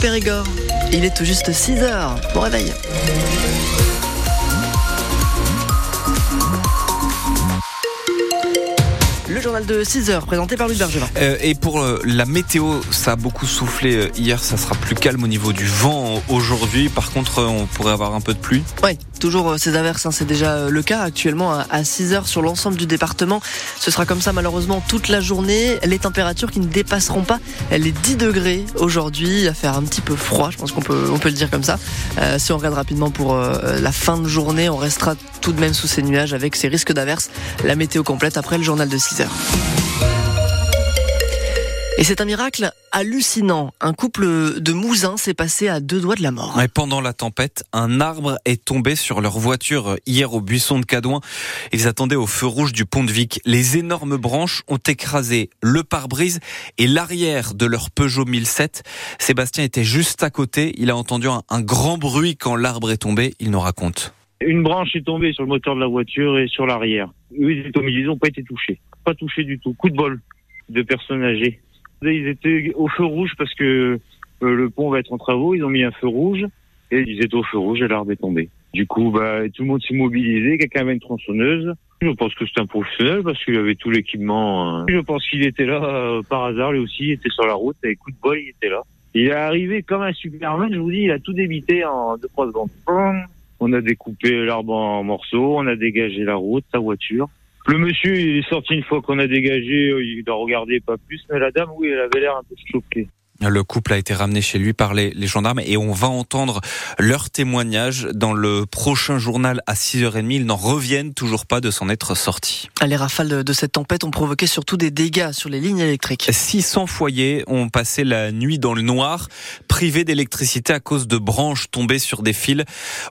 Périgord, il est tout juste 6 heures. Bon réveil. Le journal de 6 heures présenté par Louis Bergevin. Euh, et pour euh, la météo, ça a beaucoup soufflé euh, hier, ça sera plus calme au niveau du vent aujourd'hui. Par contre, on pourrait avoir un peu de pluie. Oui, toujours ces averses, hein, c'est déjà le cas actuellement à 6 heures sur l'ensemble du département. Ce sera comme ça malheureusement toute la journée. Les températures qui ne dépasseront pas les 10 degrés aujourd'hui, à faire un petit peu froid, je pense qu'on peut, on peut le dire comme ça. si on regarde rapidement pour la fin de journée, on restera tout de même sous ces nuages avec ces risques d'averses. La météo complète après le journal de 6 et c'est un miracle hallucinant. Un couple de Mousins s'est passé à deux doigts de la mort. Et pendant la tempête, un arbre est tombé sur leur voiture hier au buisson de Cadouin. Ils attendaient au feu rouge du pont de Vic. Les énormes branches ont écrasé le pare-brise et l'arrière de leur Peugeot 1007. Sébastien était juste à côté. Il a entendu un, grand bruit quand l'arbre est tombé. Il nous raconte. Une branche est tombée sur le moteur de la voiture et sur l'arrière. Eux, ils n'ont pas été touchés. Pas touchés du tout. Coup de bol de personnes âgées. Ils étaient au feu rouge parce que euh, le pont va être en travaux. Ils ont mis un feu rouge et ils étaient au feu rouge et l'arbre est tombé. Du coup, bah, tout le monde s'est mobilisé. Quelqu'un avait une tronçonneuse. Je pense que c'est un professionnel parce qu'il avait tout l'équipement. Hein. Je pense qu'il était là euh, par hasard. Lui aussi, il était sur la route. Et coup de bol, il était là. Il est arrivé comme un Superman. Je vous dis, il a tout débité en 2-3 secondes. On a découpé l'arbre en morceaux. On a dégagé la route, sa voiture. Le monsieur, est sorti une fois qu'on a dégagé, euh, il a regardé pas plus, mais la dame, oui, elle avait l'air un peu choquée. Le couple a été ramené chez lui par les, gendarmes et on va entendre leur témoignage dans le prochain journal à 6h30. Ils n'en reviennent toujours pas de s'en être sortis. Les rafales de cette tempête ont provoqué surtout des dégâts sur les lignes électriques. 600 foyers ont passé la nuit dans le noir, privés d'électricité à cause de branches tombées sur des fils.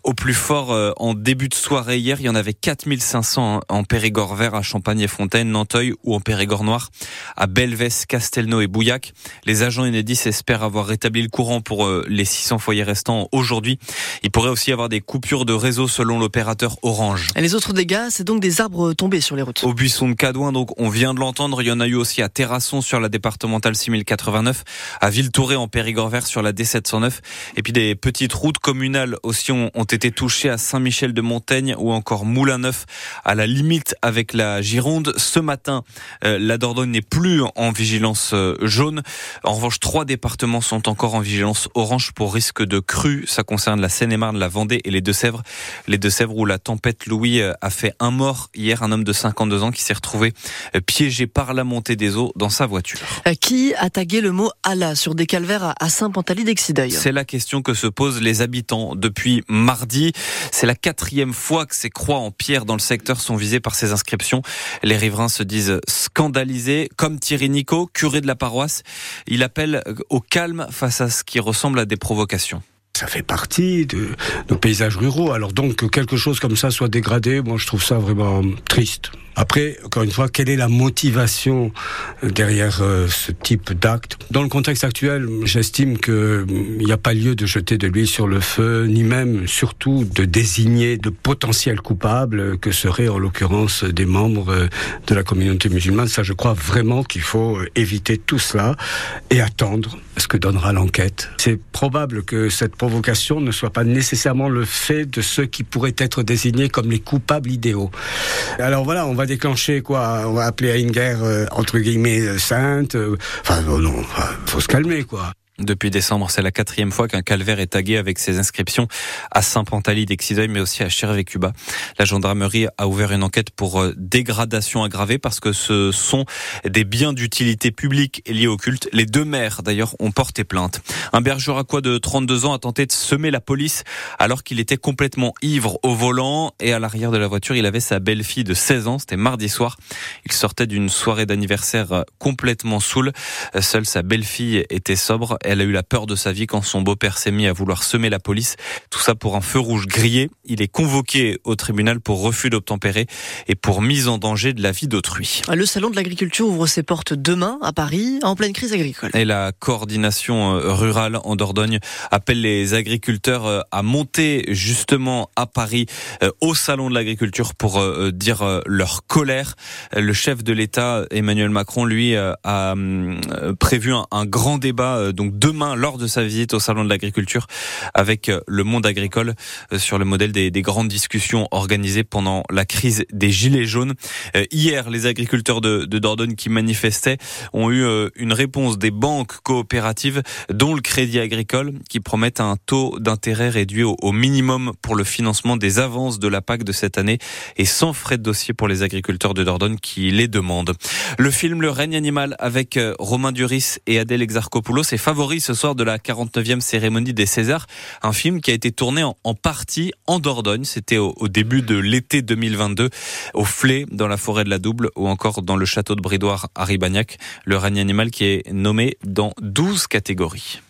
Au plus fort, euh, en début de soirée hier, il y en avait 4500 en Périgord vert, à Champagne et Fontaine, Nanteuil ou en Périgord noir, à Belvès, Castelnau et Bouillac. Les agents inédits espère avoir rétabli le courant pour euh, les 600 foyers restants aujourd'hui. Il pourrait aussi y avoir des coupures de réseau selon l'opérateur Orange. Et les autres dégâts, c'est donc des arbres tombés sur les routes. Au buisson de Cadouin, donc on vient de l'entendre, il y en a eu aussi à Terrasson sur la départementale 6089, à Villetouré en Périgord vert sur la D709, et puis des petites routes communales aussi ont, été touchées à Saint-Michel de Montaigne ou encore Moulin-Neuf à la limite avec la Gironde. Ce matin, euh, la Dordogne n'est plus en vigilance euh, jaune. En revanche, trois départements sont encore en vigilance orange pour risque de crue. Ça concerne la Seine-et-Marne, la Vendée et les Deux-Sèvres. Les Deux-Sèvres où la tempête Louis euh, a fait un mort hier, un homme de 52 ans qui s'est retrouvé euh, piégé par la montée des eaux dans sa voiture. Euh, qui a tagué le mot Allah sur des calvaires à Saint-Pantaly d'Exideuil C'est la question que se posent les habitants depuis mardi. C'est la quatrième fois que ces croix en pierre dans le secteur sont visées par ces inscriptions. Les riverains se disent scandalisés, comme Thierry Nico, curé de la paroisse. Il appelle au calme face à ce qui ressemble à des provocations ça fait partie de nos paysages ruraux. Alors donc que quelque chose comme ça soit dégradé, moi je trouve ça vraiment triste. Après, encore une fois, quelle est la motivation euh, derrière euh, ce type d'acte? Dans le contexte actuel, j'estime qu'il n'y a pas lieu de jeter de l'huile sur le feu, ni même, surtout, de désigner de potentiels coupables que seraient en l'occurrence des membres euh, de la communauté musulmane. Ça, je crois vraiment qu'il faut éviter tout cela et attendre ce que donnera l'enquête. C'est probable que cette provocation ne soit pas nécessairement le fait de ceux qui pourraient être désignés comme les coupables idéaux. Alors voilà, on va déclencher quoi On va appeler à une guerre euh, entre guillemets euh, sainte. Euh, enfin non, non, faut se calmer quoi. Depuis décembre, c'est la quatrième fois qu'un calvaire est tagué avec ses inscriptions à Saint-Pantaly d'Exideuil, mais aussi à Chervé-Cuba. La gendarmerie a ouvert une enquête pour euh, dégradation aggravée parce que ce sont des biens d'utilité publique liés au culte. Les deux maires, d'ailleurs, ont porté plainte. Un bergeracois de 32 ans a tenté de semer la police alors qu'il était complètement ivre au volant et à l'arrière de la voiture, il avait sa belle-fille de 16 ans. C'était mardi soir. Il sortait d'une soirée d'anniversaire complètement saoul. Seule sa belle-fille était sobre elle a eu la peur de sa vie quand son beau-père s'est mis à vouloir semer la police. Tout ça pour un feu rouge grillé. Il est convoqué au tribunal pour refus d'obtempérer et pour mise en danger de la vie d'autrui. Le salon de l'agriculture ouvre ses portes demain à Paris en pleine crise agricole. Et la coordination euh, rurale en Dordogne appelle les agriculteurs euh, à monter justement à Paris euh, au salon de l'agriculture pour dire leur colère. Le chef de l'État Emmanuel Macron lui a hum, prévu un grand débat donc demain lors de sa visite au Salon de l'Agriculture avec le monde agricole sur le modèle des, des grandes discussions organisées pendant la crise des Gilets jaunes. Hier, les agriculteurs de, Dordogne qui manifestaient ont eu une réponse des banques coopératives, dont le Crédit Agricole, qui promettent un taux d'intérêt réduit au, au minimum pour le financement des avances de la PAC de cette année et sans frais de dossier pour les agriculteurs de Dordogne qui les demandent. Le film Le règne animal avec euh, Romain Duris et Adèle Exarchopoulos est ce soir de la 49e cérémonie des Césars, un film qui a été tourné en, partie en Dordogne, c'était au, au, début de l'été 2022 au Flé dans la forêt de la Double ou encore dans le château de Bridoire à Ribagnac, Le règne animal qui est nommé dans 12 catégories.